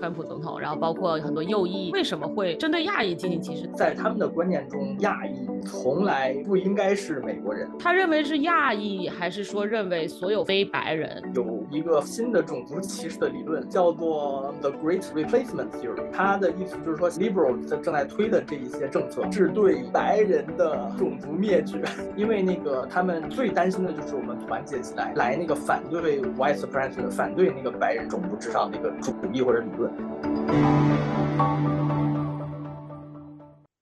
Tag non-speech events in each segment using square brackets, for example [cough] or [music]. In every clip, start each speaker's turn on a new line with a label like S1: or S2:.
S1: 川普总统，然后包括很多右翼，为什么会针对亚裔进行歧视？
S2: 在他们的观念中，亚裔从来不应该是美国人。
S1: 他认为是亚裔，还是说认为所有非白人？
S2: 有一个新的种族歧视的理论，叫做 The Great Replacement Theory。它的意思就是说，liberal 正在推的这一些政策是对白人的种族灭绝，[laughs] 因为那个他们最担心的就是我们团结起来，来那个反对 white supremacy，反对那个白人种族至上那个主主义或者理论。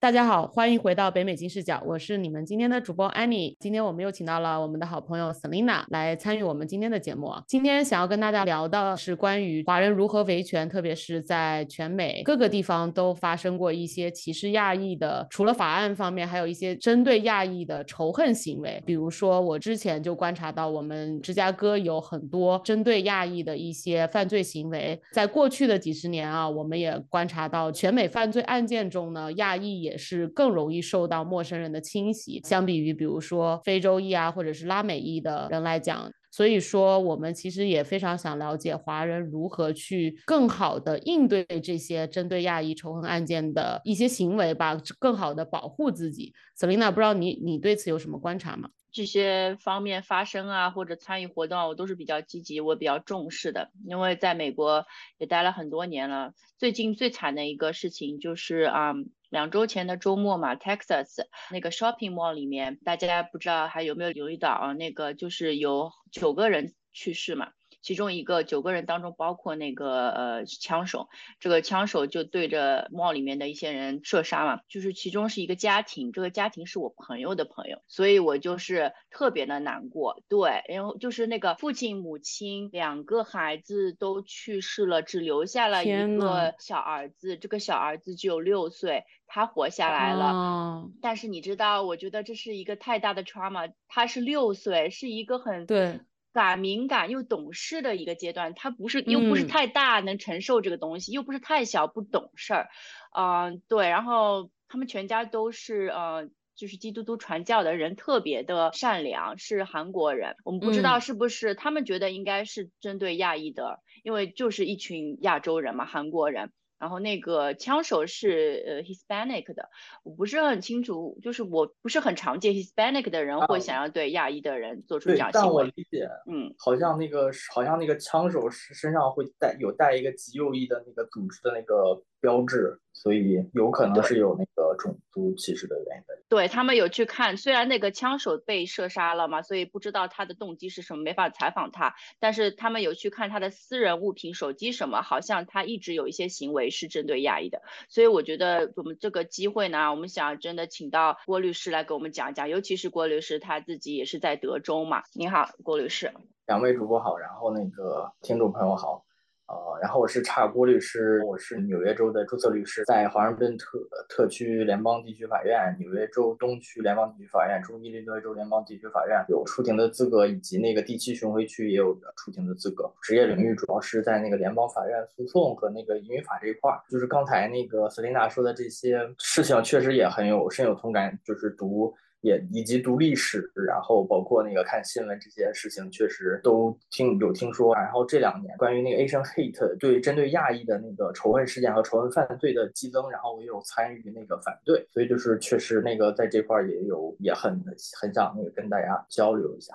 S1: 大家好，欢迎回到北美金视角，我是你们今天的主播 Annie。今天我们又请到了我们的好朋友 Selina 来参与我们今天的节目。今天想要跟大家聊的是关于华人如何维权，特别是在全美各个地方都发生过一些歧视亚裔的，除了法案方面，还有一些针对亚裔的仇恨行为。比如说，我之前就观察到，我们芝加哥有很多针对亚裔的一些犯罪行为。在过去的几十年啊，我们也观察到，全美犯罪案件中呢，亚裔也也是更容易受到陌生人的侵袭，相比于比如说非洲裔啊，或者是拉美裔的人来讲，所以说我们其实也非常想了解华人如何去更好的应对这些针对亚裔仇恨案件的一些行为吧，更好的保护自己。Selina，不知道你你对此有什么观察吗？
S3: 这些方面发生啊，或者参与活动，啊我都是比较积极，我比较重视的。因为在美国也待了很多年了，最近最惨的一个事情就是啊。两周前的周末嘛，Texas 那个 shopping mall 里面，大家不知道还有没有留意到啊？那个就是有九个人去世嘛。其中一个九个人当中包括那个呃枪手，这个枪手就对着 mall 里面的一些人射杀嘛，就是其中是一个家庭，这个家庭是我朋友的朋友，所以我就是特别的难过。对，然后就是那个父亲母亲两个孩子都去世了，只留下了一个小儿子，这个小儿子只有六岁，他活下来了。但是你知道，我觉得这是一个太大的 trauma，他是六岁，是一个很
S1: 对。
S3: 感敏感又懂事的一个阶段，他不是又不是太大能承受这个东西，又不是太小不懂事儿，嗯，对。然后他们全家都是呃，就是基督都传教的人，特别的善良，是韩国人。我们不知道是不是他们觉得应该是针对亚裔的，因为就是一群亚洲人嘛，韩国人。然后那个枪手是呃 Hispanic 的，我不是很清楚，就是我不是很常见 Hispanic 的人会想要对亚裔的人做出这样行为。
S2: 但我理解，嗯，好像那个好像那个枪手是身上会带有带一个极右翼的那个组织的那个标志。所以有可能是有那个种族歧视的原因的。
S3: 对他们有去看，虽然那个枪手被射杀了嘛，所以不知道他的动机是什么，没法采访他。但是他们有去看他的私人物品、手机什么，好像他一直有一些行为是针对亚裔的。所以我觉得我们这个机会呢，我们想真的请到郭律师来给我们讲讲，尤其是郭律师他自己也是在德州嘛。您好，郭律师。
S2: 两位主播好，然后那个听众朋友好。呃，然后我是查尔郭律师，我是纽约州的注册律师，在华盛顿特特区联邦地区法院、纽约州东区联邦地区法院、中伊利诺州联邦地区法院有出庭的资格，以及那个第七巡回区也有出庭的资格。职业领域主要是在那个联邦法院诉讼和那个移民法这一块儿。就是刚才那个瑟琳娜说的这些事情，确实也很有深有同感，就是读。也以及读历史，然后包括那个看新闻这些事情，确实都听有听说。然后这两年关于那个 Asian hate 对针对亚裔的那个仇恨事件和仇恨犯罪的激增，然后我也有参与那个反对，所以就是确实那个在这块也有也很很想那个跟大家交流一下。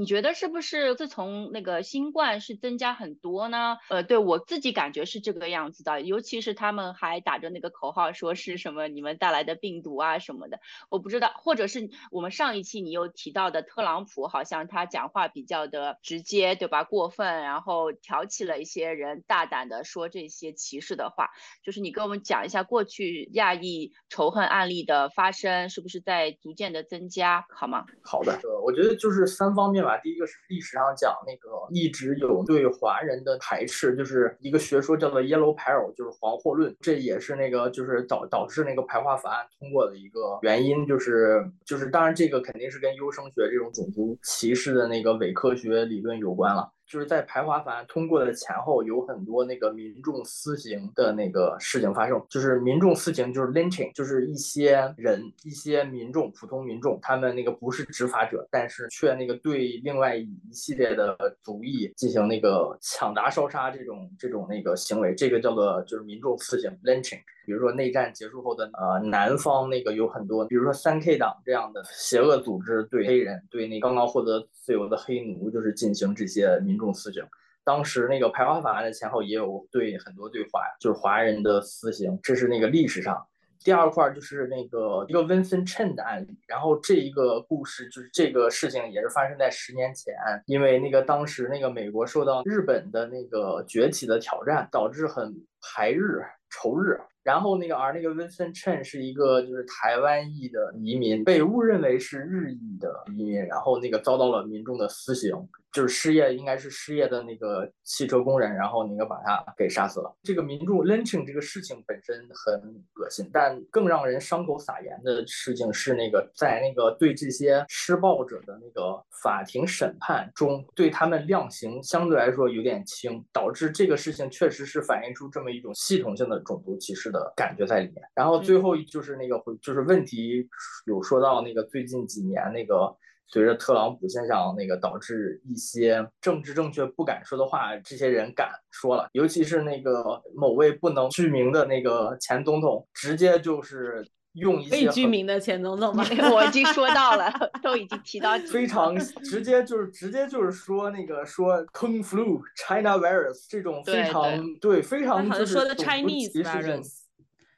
S3: 你觉得是不是自从那个新冠是增加很多呢？呃，对我自己感觉是这个样子的，尤其是他们还打着那个口号，说是什么你们带来的病毒啊什么的，我不知道，或者是我们上一期你又提到的特朗普，好像他讲话比较的直接，对吧？过分，然后挑起了一些人大胆的说这些歧视的话，就是你跟我们讲一下过去亚裔仇恨案例的发生是不是在逐渐的增加，好吗？
S2: 好的，我觉得就是三方面。吧，第一个是历史上讲那个一直有对华人的排斥，就是一个学说叫做 Yellow Peril，就是黄祸论，这也是那个就是导导致那个排华法案通过的一个原因，就是就是当然这个肯定是跟优生学这种种族歧视的那个伪科学理论有关了。就是在排华法案通过的前后，有很多那个民众私刑的那个事情发生。就是民众私刑，就是 lynching，就是一些人、一些民众、普通民众，他们那个不是执法者，但是却那个对另外一系列的族裔进行那个抢答烧杀这种这种那个行为，这个叫做就是民众私刑 lynching。比如说内战结束后的呃南方那个有很多，比如说三 K 党这样的邪恶组织对黑人、对那刚刚获得自由的黑奴，就是进行这些民众私刑。当时那个排华法案的前后也有对很多对华就是华人的私刑，这是那个历史上。第二块就是那个一个 Vincent Chen 的案例，然后这一个故事就是这个事情也是发生在十年前，因为那个当时那个美国受到日本的那个崛起的挑战，导致很排日仇日。然后那个，而那个 Vincent Chen 是一个就是台湾裔的移民，被误认为是日裔的移民，然后那个遭到了民众的私刑。就是失业，应该是失业的那个汽车工人，然后那个把他给杀死了。这个民众 lynching 这个事情本身很恶心，但更让人伤口撒盐的事情是那个在那个对这些施暴者的那个法庭审判中，对他们量刑相对来说有点轻，导致这个事情确实是反映出这么一种系统性的种族歧视的感觉在里面。然后最后就是那个就是问题有说到那个最近几年那个。随着特朗普现象那个导致一些政治正确不敢说的话，这些人敢说了，尤其是那个某位不能具名的那个前总统，直接就是用一些
S1: 被具名的前总统吗？[laughs]
S3: 我已经说到了，都已经提到
S2: 非常直接，就是直接就是说那个说 Kung Flu China Virus 这种非常对非常就是
S1: 说的 Chinese virus，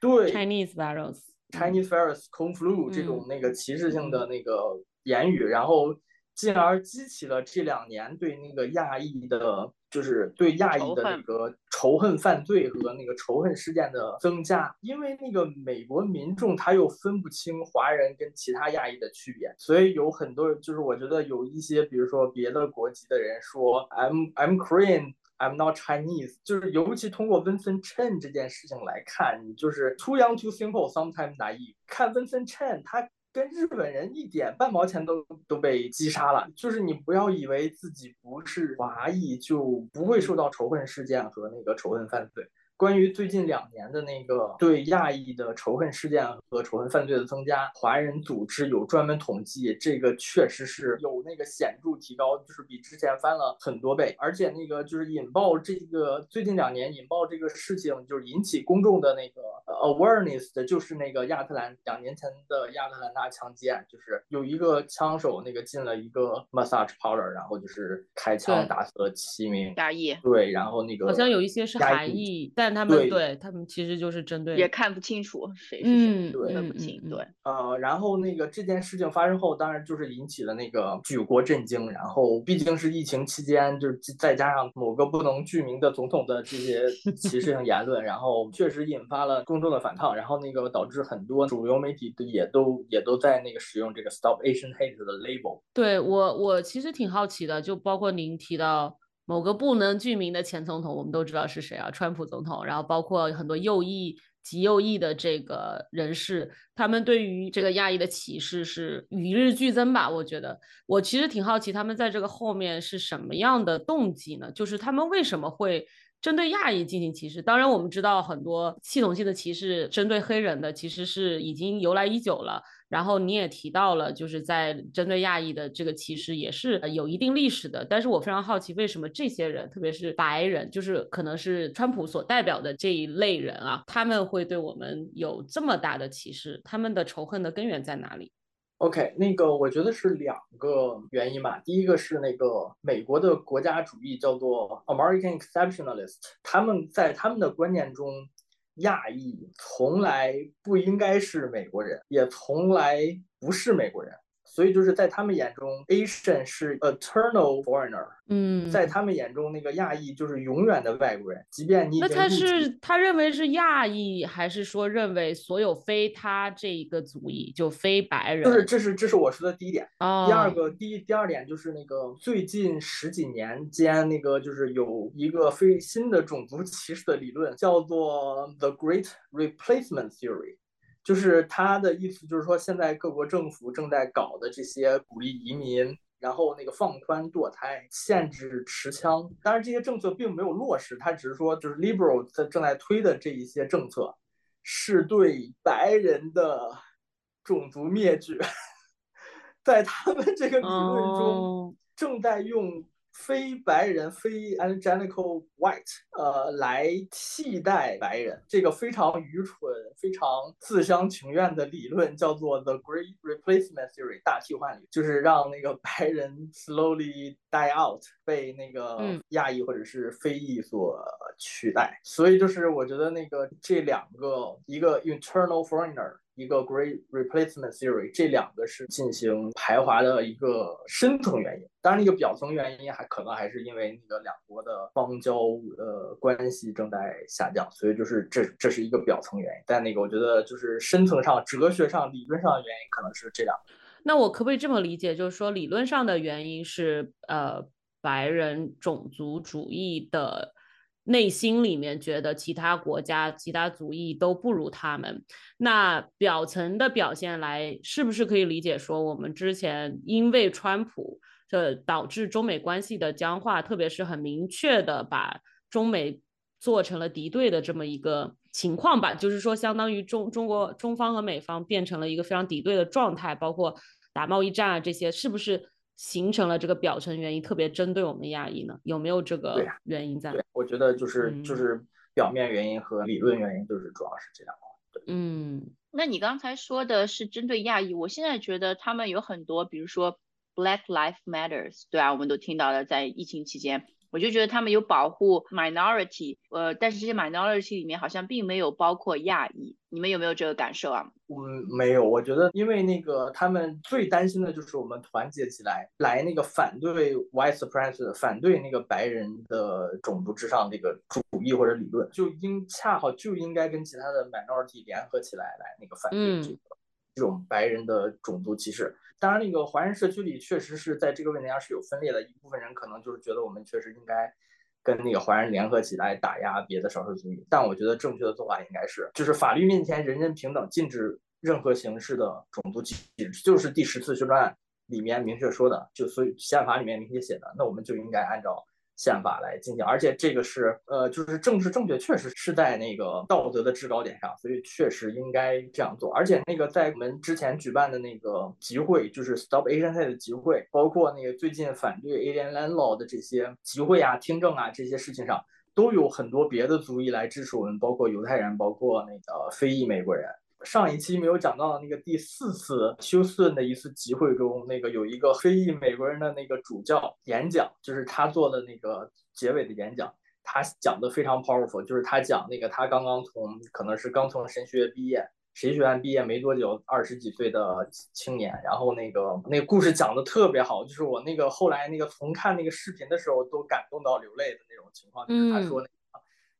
S2: 对。
S1: Chinese virus
S2: Chinese virus Kung Flu 这种那个歧视性的那个。言语，然后进而激起了这两年对那个亚裔的，就是对亚裔的那个仇恨犯罪和那个仇恨事件的增加。因为那个美国民众他又分不清华人跟其他亚裔的区别，所以有很多就是我觉得有一些，比如说别的国籍的人说 I'm I'm Korean, I'm not Chinese，就是尤其通过 Vincent Chen 这件事情来看，你就是 too young, too simple, sometimes naive。看 Vincent Chen 他。跟日本人一点半毛钱都都被击杀了，就是你不要以为自己不是华裔就不会受到仇恨事件和那个仇恨犯罪。关于最近两年的那个对亚裔的仇恨事件和仇恨犯罪的增加，华人组织有专门统计，这个确实是有那个显著提高，就是比之前翻了很多倍。而且那个就是引爆这个最近两年引爆这个事情，就是引起公众的那个 awareness 的，就是那个亚特兰两年前的亚特兰大枪击案，就是有一个枪手那个进了一个 massage parlor，然后就是开枪打死了七名
S3: 亚裔。
S2: 对，然后那个
S1: 好像有一些是韩裔，但他们对他们其实就是针对，
S3: 也看不清楚谁是谁，
S2: 对，
S3: 分不清。对，
S2: 呃，然后那个这件事情发生后，当然就是引起了那个举国震惊。然后毕竟是疫情期间，就是再加上某个不能具名的总统的这些歧视性言论，然后确实引发了公众的反抗。然后那个导致很多主流媒体也都也都在那个使用这个 Stop Asian Hate 的 label。
S1: 对我，我其实挺好奇的，就包括您提到。某个不能具名的前总统，我们都知道是谁啊？川普总统。然后包括很多右翼、极右翼的这个人士，他们对于这个亚裔的歧视是与日俱增吧？我觉得，我其实挺好奇，他们在这个后面是什么样的动机呢？就是他们为什么会针对亚裔进行歧视？当然，我们知道很多系统性的歧视针对黑人的，其实是已经由来已久了。然后你也提到了，就是在针对亚裔的这个歧视也是有一定历史的。但是我非常好奇，为什么这些人，特别是白人，就是可能是川普所代表的这一类人啊，他们会对我们有这么大的歧视？他们的仇恨的根源在哪里
S2: ？OK，那个我觉得是两个原因吧。第一个是那个美国的国家主义叫做 American Exceptionalist，他们在他们的观念中。亚裔从来不应该是美国人，也从来不是美国人。所以就是在他们眼中，Asian 是 eternal foreigner。
S1: 嗯，
S2: 在他们眼中，那个亚裔就是永远的外国人，即便你
S1: 那他是他认为是亚裔，还是说认为所有非他这一个族裔就非白人？
S2: 就是这是这是我说的第一点。第二个第一第二点就是那个最近十几年间，那个就是有一个非新的种族歧视的理论，叫做 The Great Replacement Theory。就是他的意思，就是说现在各国政府正在搞的这些鼓励移民，然后那个放宽堕胎、限制持枪。当然，这些政策并没有落实，他只是说，就是 liberal 在正在推的这一些政策，是对白人的种族灭绝，[laughs] 在他们这个理论中正在用。非白人非 angelical white，呃，来替代白人，这个非常愚蠢、非常自相情愿的理论叫做 the Great Replacement Theory，大替换理，就是让那个白人 slowly die out，被那个亚裔或者是非裔所取代。所以就是我觉得那个这两个，一个 internal foreigner。一个 Great Replacement Theory，这两个是进行排华的一个深层原因。当然，那个表层原因还可能还是因为那个两国的邦交呃关系正在下降，所以就是这这是一个表层原因。但那个我觉得就是深层上、哲学上、理论上的原因可能是这两个。
S1: 那我可不可以这么理解，就是说理论上的原因是呃白人种族主义的。内心里面觉得其他国家、其他族裔都不如他们，那表层的表现来，是不是可以理解说，我们之前因为川普这导致中美关系的僵化，特别是很明确的把中美做成了敌对的这么一个情况吧？就是说，相当于中中国中方和美方变成了一个非常敌对的状态，包括打贸易战啊这些，是不是？形成了这个表层原因，特别针对我们亚裔呢？有没有这个原因在？
S2: 对，我觉得就是就是表面原因和理论原因，就是主要是这两个。
S1: 嗯，
S3: 那你刚才说的是针对亚裔，我现在觉得他们有很多，比如说 Black Lives Matters，对啊，我们都听到了，在疫情期间。我就觉得他们有保护 minority，呃，但是这些 minority 里面好像并没有包括亚裔，你们有没有这个感受啊？
S2: 嗯，没有。我觉得，因为那个他们最担心的就是我们团结起来，来那个反对 white supremacy，反对那个白人的种族至上这个主义或者理论，就应恰好就应该跟其他的 minority 联合起来来那个反对这个这种白人的种族歧视。当然，那个华人社区里确实是在这个问题上是有分裂的。一部分人可能就是觉得我们确实应该跟那个华人联合起来打压别的少数族裔。但我觉得正确的做法应该是，就是法律面前人人平等，禁止任何形式的种族歧视，就是第十次修正案里面明确说的，就所以宪法里面明确写的，那我们就应该按照。宪法来进行，而且这个是呃，就是政治正确，确实是在那个道德的制高点上，所以确实应该这样做。而且那个在我们之前举办的那个集会，就是 Stop Asian Hate 的集会，包括那个最近反对 Alien Land Law 的这些集会啊、听证啊这些事情上，都有很多别的族裔来支持我们，包括犹太人，包括那个非裔美国人。上一期没有讲到的那个第四次休斯顿的一次集会中，那个有一个非裔美国人的那个主教演讲，就是他做的那个结尾的演讲，他讲的非常 powerful，就是他讲那个他刚刚从可能是刚从神学院毕业，神学院毕业没多久，二十几岁的青年，然后那个那个故事讲的特别好，就是我那个后来那个重看那个视频的时候都感动到流泪的那种情况，就是他说那个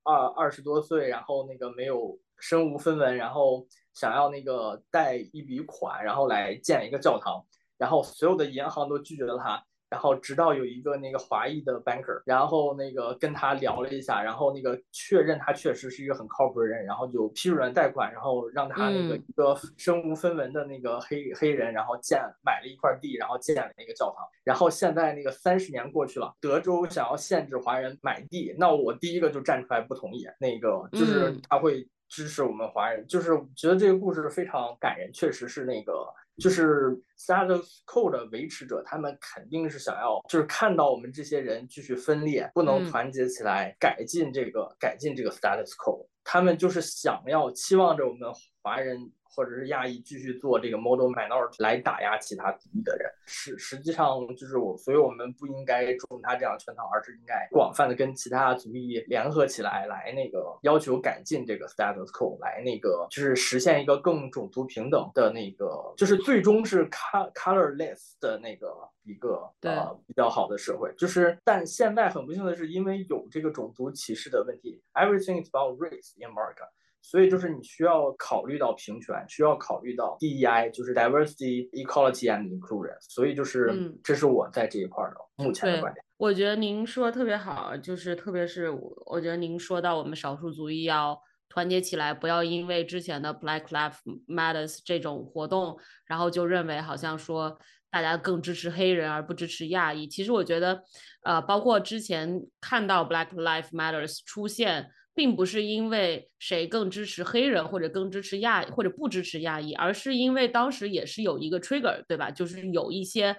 S2: 二二十多岁，然后那个没有身无分文，然后。想要那个贷一笔款，然后来建一个教堂，然后所有的银行都拒绝了他，然后直到有一个那个华裔的 banker，然后那个跟他聊了一下，然后那个确认他确实是一个很靠谱的人，然后就批准了贷款，然后让他那个一个身无分文的那个黑黑人，然后建买了一块地，然后建了那个教堂。然后现在那个三十年过去了，德州想要限制华人买地，那我第一个就站出来不同意，那个就是他会。支持我们华人，就是觉得这个故事非常感人，确实是那个，就是 status quo 的维持者，他们肯定是想要，就是看到我们这些人继续分裂，不能团结起来改进这个改进这个 status quo，他们就是想要期望着我们华人。或者是亚裔继续做这个 model minority 来打压其他族裔的人，实实际上就是我，所以我们不应该中他这样圈套，而是应该广泛的跟其他族裔联合起来，来那个要求改进这个 status quo，来那个就是实现一个更种族平等的那个，就是最终是 colorless 的那个一个呃比较好的社会。就是，但现在很不幸的是，因为有这个种族歧视的问题，everything is about race in America。所以就是你需要考虑到平权，需要考虑到 DEI，就是 diversity, equality and inclusion。所以就是，这是我在这一块的目前的观点。
S1: 我觉得您说的特别好，就是特别是我觉得您说到我们少数族裔要团结起来，不要因为之前的 Black Lives Matters 这种活动，然后就认为好像说大家更支持黑人而不支持亚裔。其实我觉得，呃，包括之前看到 Black Lives Matters 出现，并不是因为谁更支持黑人或者更支持亚或者不支持亚裔，而是因为当时也是有一个 trigger，对吧？就是有一些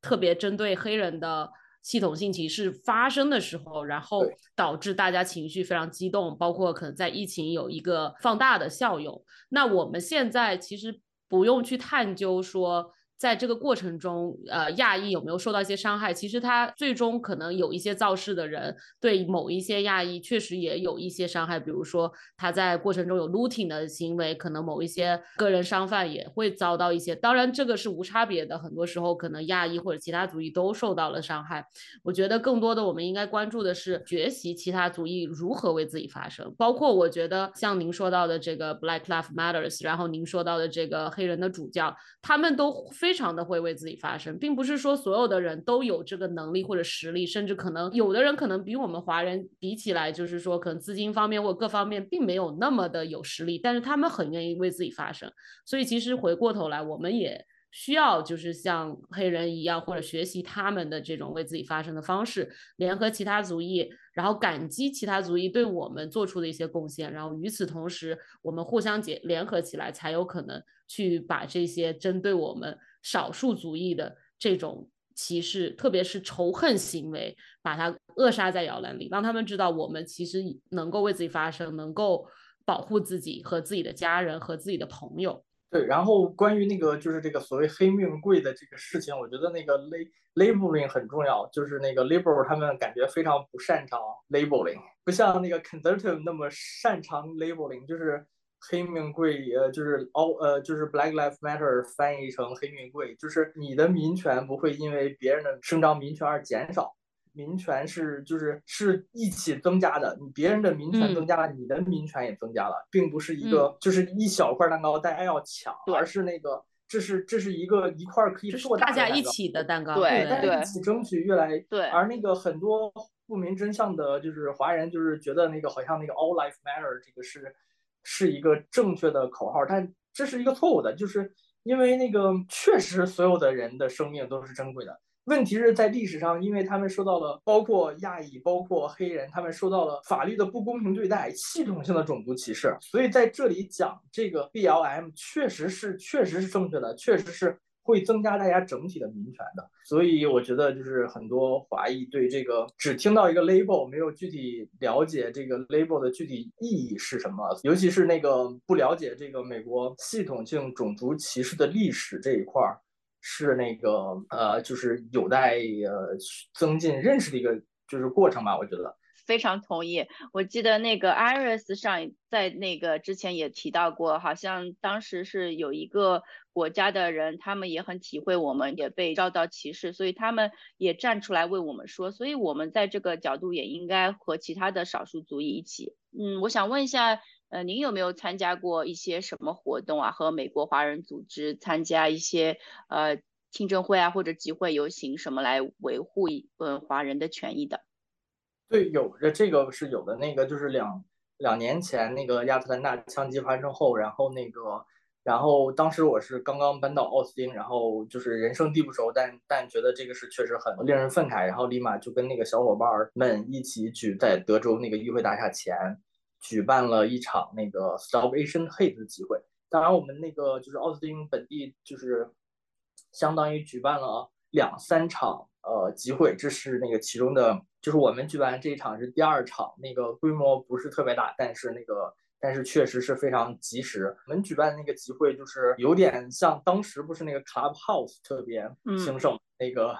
S1: 特别针对黑人的。系统性歧视发生的时候，然后导致大家情绪非常激动，包括可能在疫情有一个放大的效用。那我们现在其实不用去探究说。在这个过程中，呃，亚裔有没有受到一些伤害？其实他最终可能有一些造势的人对某一些亚裔确实也有一些伤害，比如说他在过程中有 looting 的行为，可能某一些个人商贩也会遭到一些。当然，这个是无差别的，很多时候可能亚裔或者其他族裔都受到了伤害。我觉得更多的我们应该关注的是学习其他族裔如何为自己发声，包括我觉得像您说到的这个 Black Lives Matters，然后您说到的这个黑人的主教，他们都非。非常的会为自己发声，并不是说所有的人都有这个能力或者实力，甚至可能有的人可能比我们华人比起来，就是说可能资金方面或各方面并没有那么的有实力，但是他们很愿意为自己发声。所以其实回过头来，我们也需要就是像黑人一样，或者学习他们的这种为自己发声的方式，联合其他族裔，然后感激其他族裔对我们做出的一些贡献，然后与此同时，我们互相结联合起来，才有可能去把这些针对我们。少数族裔的这种歧视，特别是仇恨行为，把它扼杀在摇篮里，让他们知道我们其实能够为自己发声，能够保护自己和自己的家人和自己的朋友。
S2: 对，然后关于那个就是这个所谓黑命贵的这个事情，我觉得那个 labeling 很重要，就是那个 liberal 他们感觉非常不擅长 labeling，不像那个 conservative 那么擅长 labeling，就是。黑命贵，呃，就是哦，呃，就是 Black Lives Matter 翻译成黑命贵，就是你的民权不会因为别人的伸张民权而减少，民权是就是是一起增加的，你别人的民权增加了，你的民权也增加了，并不是一个就是一小块蛋糕大家要抢，而是那个这是这是一个一块可以做
S1: 大家一起的蛋糕，
S3: 对，
S2: 大家一起争取越来
S3: 对，
S2: 而那个很多不明真相的，就是华人就是觉得那个好像那个 All Life Matter 这个是。是一个正确的口号，但这是一个错误的，就是因为那个确实所有的人的生命都是珍贵的。问题是在历史上，因为他们受到了包括亚裔、包括黑人，他们受到了法律的不公平对待、系统性的种族歧视，所以在这里讲这个 BLM 确实是确实是正确的，确实是。会增加大家整体的民权的，所以我觉得就是很多华裔对这个只听到一个 label，没有具体了解这个 label 的具体意义是什么，尤其是那个不了解这个美国系统性种族歧视的历史这一块儿，是那个呃，就是有待呃增进认识的一个就是过程吧，我觉得。
S3: 非常同意。我记得那个 Iris 上在那个之前也提到过，好像当时是有一个国家的人，他们也很体会我们也被遭到歧视，所以他们也站出来为我们说。所以我们在这个角度也应该和其他的少数族裔一起。嗯，我想问一下，呃，您有没有参加过一些什么活动啊？和美国华人组织参加一些呃听证会啊，或者集会游行什么来维护呃华人的权益的？
S2: 对，有的这个是有的，那个就是两两年前那个亚特兰大枪击发生后，然后那个，然后当时我是刚刚搬到奥斯汀，然后就是人生地不熟，但但觉得这个是确实很令人愤慨，然后立马就跟那个小伙伴们一起举在德州那个议会大厦前举办了一场那个 Stop Asian Hate 的集会。当然，我们那个就是奥斯汀本地就是相当于举办了两三场呃集会，这是那个其中的。就是我们举办这一场是第二场，那个规模不是特别大，但是那个但是确实是非常及时。我们举办的那个集会就是有点像当时不是那个 Clubhouse 特别兴盛那个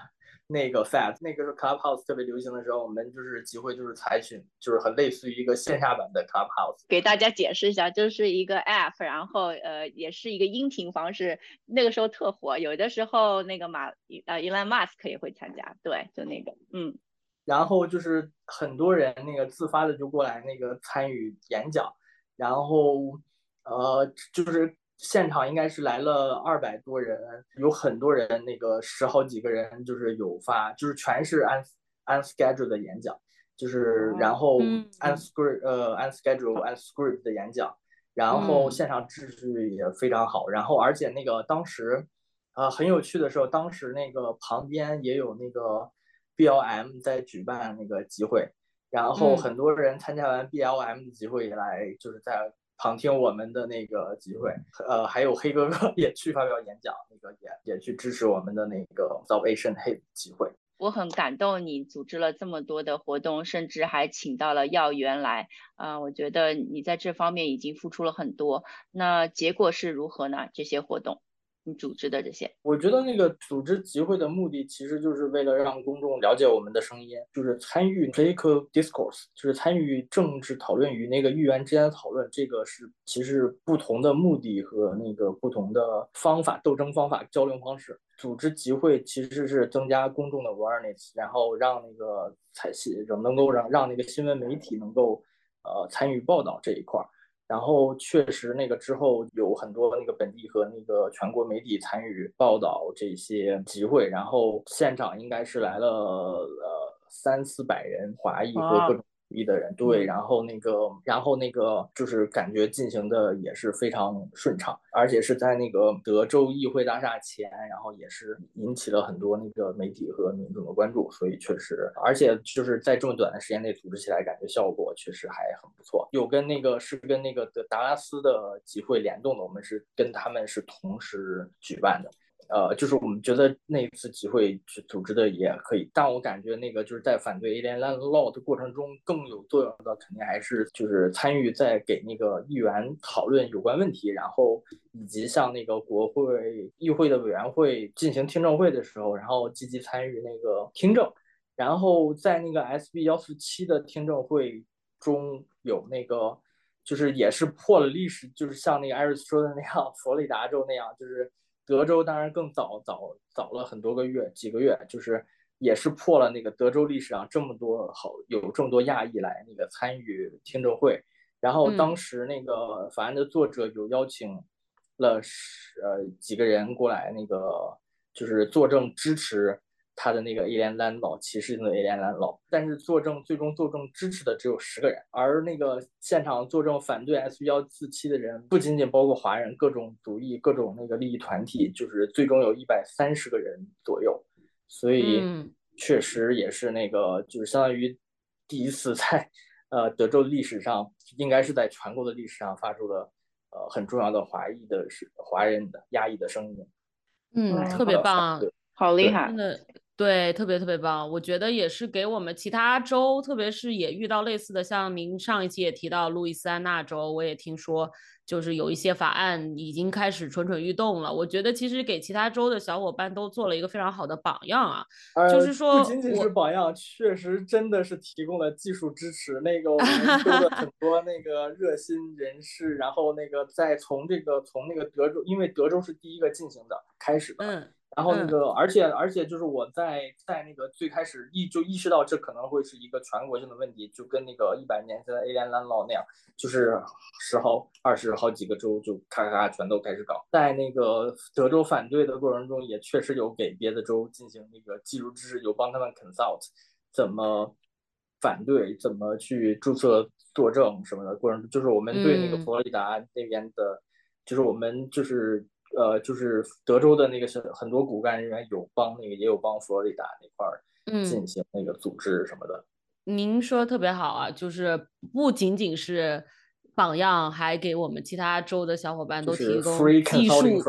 S2: 那个 Fat 那个是 Clubhouse 特别流行的时候，我们就是集会就是采取就是很类似于一个线下版的 Clubhouse。
S3: 给大家解释一下，就是一个 App，然后呃也是一个音频方式，那个时候特火，有的时候那个马呃 Elon Musk 也会参加，对，就那个嗯。
S2: 然后就是很多人那个自发的就过来那个参与演讲，然后呃就是现场应该是来了二百多人，有很多人那个十好几个人就是有发，就是全是按按 schedule 的演讲，就是然后按 script 呃按 schedule 按 script 的演讲，然后现场秩序也非常好，然后而且那个当时呃，很有趣的时候，当时那个旁边也有那个 BLM 在举办那个集会，然后很多人参加完 BLM 的集会以来，就是在旁听我们的那个集会。呃，还有黑哥哥也去发表演讲，那个也也去支持我们的那个 Salvation Hate 集会。
S3: 我很感动，你组织了这么多的活动，甚至还请到了要员来啊！我觉得你在这方面已经付出了很多。那结果是如何呢？这些活动？你组织的这些，
S2: 我觉得那个组织集会的目的，其实就是为了让公众了解我们的声音，就是参与 political discourse，就是参与政治讨论与那个议员之间的讨论。这个是其实不同的目的和那个不同的方法、斗争方法、交流方式。组织集会其实是增加公众的 awareness，然后让那个采信能够让让那个新闻媒体能够呃参与报道这一块儿。然后确实，那个之后有很多那个本地和那个全国媒体参与报道这些集会，然后现场应该是来了呃三四百人，华裔和各种。一的人对，然后那个，然后那个就是感觉进行的也是非常顺畅，而且是在那个德州议会大厦前，然后也是引起了很多那个媒体和民众的关注，所以确实，而且就是在这么短的时间内组织起来，感觉效果确实还很不错。有跟那个是跟那个的达拉斯的集会联动的，我们是跟他们是同时举办的。呃，就是我们觉得那一次集会去组织的也可以，但我感觉那个就是在反对 Alien Land Law 的过程中更有作用的，肯定还是就是参与在给那个议员讨论有关问题，然后以及像那个国会议会的委员会进行听证会的时候，然后积极参与那个听证，然后在那个 SB 幺四七的听证会中有那个就是也是破了历史，就是像那个艾瑞斯说的那样，佛罗里达州那样，就是。德州当然更早早早了很多个月，几个月，就是也是破了那个德州历史上这么多好有这么多亚裔来那个参与听证会，然后当时那个法案的作者有邀请了十呃几个人过来那个就是作证支持。他的那个 Law 歧视性的 Law，但是作证最终作证支持的只有十个人，而那个现场作证反对 S 幺四七的人不仅仅包括华人，各种族裔、各种那个利益团体，就是最终有一百三十个人左右，所以确实也是那个就是相当于第一次在呃德州历史上，应该是在全国的历史上发出了呃很重要的华裔的是华人的压抑的声音，
S1: 嗯，特别棒，
S3: 好厉害，
S1: 真的。对，特别特别棒，我觉得也是给我们其他州，特别是也遇到类似的，像您上一期也提到路易斯安那州，我也听说就是有一些法案已经开始蠢蠢欲动了。我觉得其实给其他州的小伙伴都做了一个非常好的榜样啊，就是说
S2: 不仅仅是榜样，确实真的是提供了技术支持。那个 [laughs] 我们州的很多那个热心人士，然后那个再从这个从那个德州，因为德州是第一个进行的开始的。
S1: 嗯。
S2: 然后那个，而且而且就是我在在那个最开始意就意识到这可能会是一个全国性的问题，就跟那个一百年前的 Land Law 那样，就是十好二十好几个州就咔咔咔全都开始搞。在那个德州反对的过程中，也确实有给别的州进行那个技术支持，有帮他们 consult 怎么反对，怎么去注册作证什么的过程，就是我们对那个佛罗里达那边的，就是我们就是。呃，就是德州的那个是很多骨干人员有帮那个，也有帮佛罗里达那块儿进行那个组织什么的。
S1: 您说特别好啊，就是不仅仅是榜样，还给我们其他州的小伙伴都提供技术，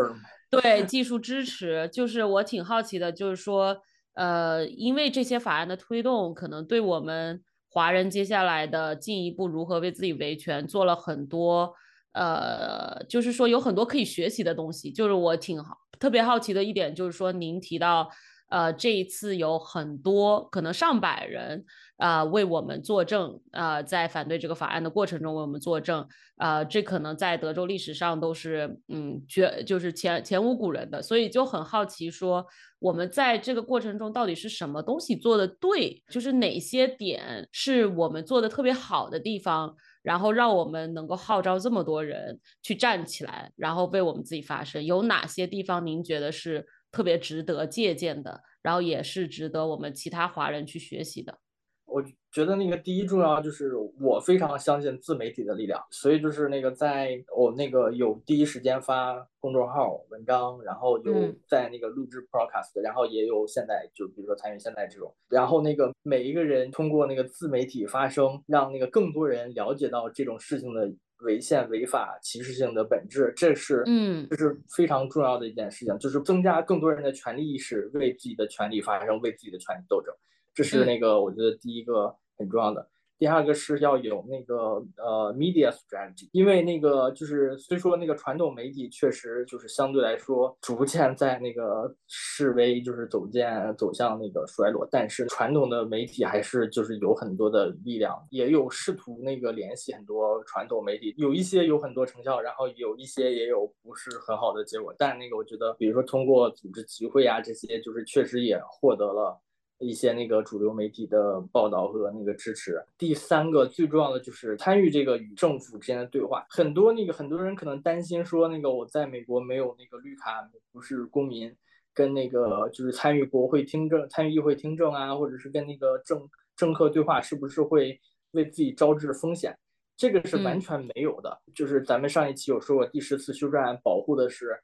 S1: 对技术支持。就是我挺好奇的，就是说，呃，因为这些法案的推动，可能对我们华人接下来的进一步如何为自己维权做了很多。呃，就是说有很多可以学习的东西。就是我挺好特别好奇的一点，就是说您提到，呃，这一次有很多可能上百人啊为我们作证啊，在反对这个法案的过程中为我们作证啊，这可能在德州历史上都是嗯绝就是前前无古人的。所以就很好奇，说我们在这个过程中到底是什么东西做的对，就是哪些点是我们做的特别好的地方。然后让我们能够号召这么多人去站起来，然后为我们自己发声。有哪些地方您觉得是特别值得借鉴的？然后也是值得我们其他华人去学习的？
S2: 我觉得那个第一重要就是我非常相信自媒体的力量，所以就是那个在我那个有第一时间发公众号文章，然后有在那个录制 podcast，然后也有现在就比如说参与现在这种，然后那个每一个人通过那个自媒体发声，让那个更多人了解到这种事情的违宪、违法、歧视性的本质，这是
S1: 嗯，
S2: 这是非常重要的一件事情，就是增加更多人的权利意识，为自己的权利发声，为自己的权利斗争。这是那个我觉得第一个很重要的，第二个是要有那个呃 media strategy，因为那个就是虽说那个传统媒体确实就是相对来说逐渐在那个示威，就是走渐走向那个衰落，但是传统的媒体还是就是有很多的力量，也有试图那个联系很多传统媒体，有一些有很多成效，然后有一些也有不是很好的结果，但那个我觉得，比如说通过组织集会啊这些，就是确实也获得了。一些那个主流媒体的报道和那个支持。第三个最重要的就是参与这个与政府之间的对话。很多那个很多人可能担心说，那个我在美国没有那个绿卡，不是公民，跟那个就是参与国会听证、参与议会听证啊，或者是跟那个政政客对话，是不是会为自己招致风险？这个是完全没有的。就是咱们上一期有说过，第十次修正案保护的是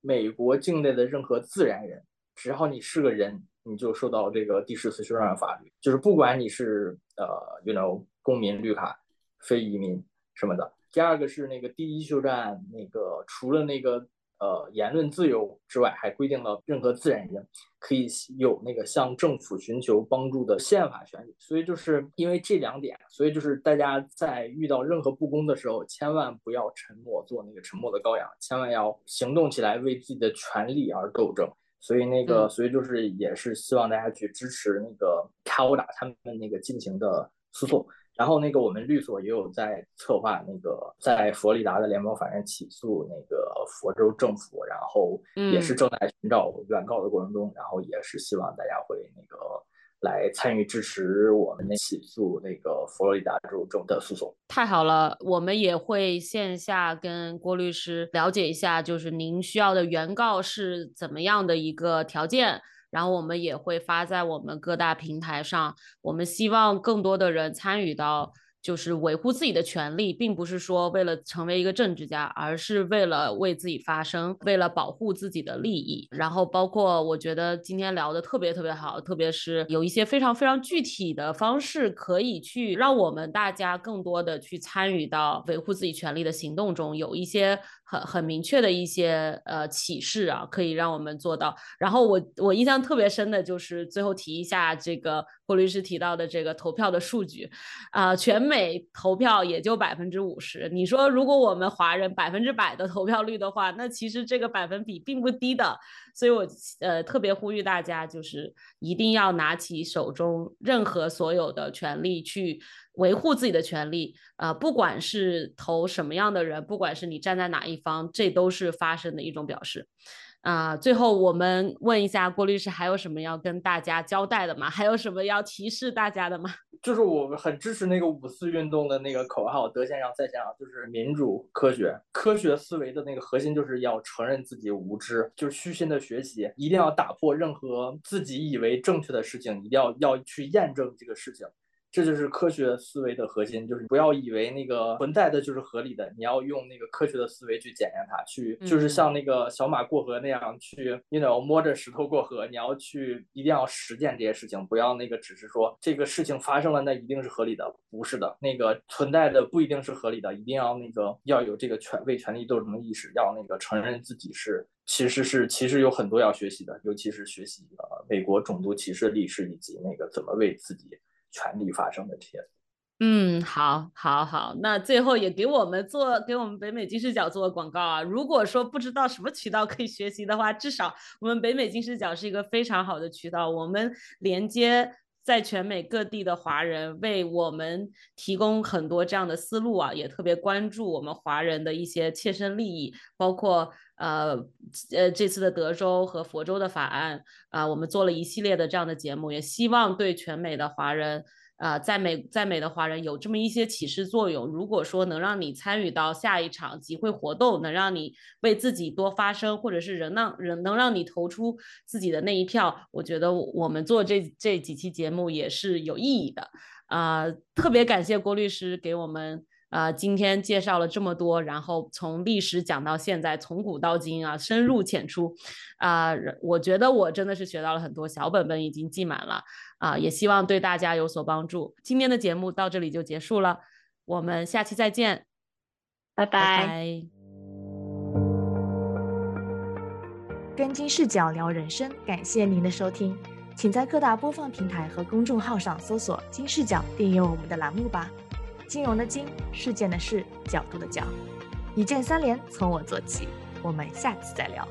S2: 美国境内的任何自然人，只要你是个人。你就受到这个第十次修正案法律，就是不管你是呃，you know，公民、绿卡、非移民什么的。第二个是那个第一修正案，那个除了那个呃言论自由之外，还规定了任何自然人可以有那个向政府寻求帮助的宪法权利。所以就是因为这两点，所以就是大家在遇到任何不公的时候，千万不要沉默，做那个沉默的羔羊，千万要行动起来，为自己的权利而斗争。所以那个，所以就是也是希望大家去支持那个卡欧达他们那个进行的诉讼。然后那个我们律所也有在策划那个在佛罗里达的联邦法院起诉那个佛州政府，然后也是正在寻找原告的过程中，然后也是希望大家会那个。来参与支持我们的起诉那个佛罗里达州州的诉讼，
S1: 太好了！我们也会线下跟郭律师了解一下，就是您需要的原告是怎么样的一个条件，然后我们也会发在我们各大平台上。我们希望更多的人参与到。就是维护自己的权利，并不是说为了成为一个政治家，而是为了为自己发声，为了保护自己的利益。然后包括我觉得今天聊的特别特别好，特别是有一些非常非常具体的方式，可以去让我们大家更多的去参与到维护自己权利的行动中，有一些很很明确的一些呃启示啊，可以让我们做到。然后我我印象特别深的就是最后提一下这个霍律师提到的这个投票的数据啊，全。美投票也就百分之五十，你说如果我们华人百分之百的投票率的话，那其实这个百分比并不低的。所以我呃特别呼吁大家，就是一定要拿起手中任何所有的权利去维护自己的权利。呃，不管是投什么样的人，不管是你站在哪一方，这都是发声的一种表示。啊，最后我们问一下郭律师，还有什么要跟大家交代的吗？还有什么要提示大家的吗？[laughs]
S2: 就是我很支持那个五四运动的那个口号，德先生再先生，就是民主、科学、科学思维的那个核心，就是要承认自己无知，就是虚心的学习，一定要打破任何自己以为正确的事情，一定要要去验证这个事情。这就是科学思维的核心，就是不要以为那个存在的就是合理的，你要用那个科学的思维去检验它，去就是像那个小马过河那样去，you know 摸着石头过河，你要去一定要实践这些事情，不要那个只是说这个事情发生了，那一定是合理的，不是的，那个存在的不一定是合理的，一定要那个要有这个权为权利斗争的意识，要那个承认自己是其实是其实有很多要学习的，尤其是学习呃美国种族歧视历史以及那个怎么为自己。权利发生的这些，
S1: 嗯，好，好，好，那最后也给我们做，给我们北美金视角做个广告啊。如果说不知道什么渠道可以学习的话，至少我们北美金视角是一个非常好的渠道，我们连接在全美各地的华人，为我们提供很多这样的思路啊，也特别关注我们华人的一些切身利益，包括呃呃这次的德州和佛州的法案啊，我们做了一系列的这样的节目，也希望对全美的华人呃，在美在美的华人有这么一些启示作用。如果说能让你参与到下一场集会活动，能让你为自己多发声，或者是人让人能让你投出自己的那一票，我觉得我们做这这几期节目也是有意义的。啊，特别感谢郭律师给我们。啊，今天介绍了这么多，然后从历史讲到现在，从古到今啊，深入浅出，啊，我觉得我真的是学到了很多，小本本已经记满了，啊，也希望对大家有所帮助。今天的节目到这里就结束了，我们下期再见，
S3: 拜
S1: 拜。
S4: 跟金视角聊人生，感谢您的收听，请在各大播放平台和公众号上搜索“金视角”，订阅我们的栏目吧。金融的金，事件的事，角度的角，一键三连，从我做起。我们下次再聊。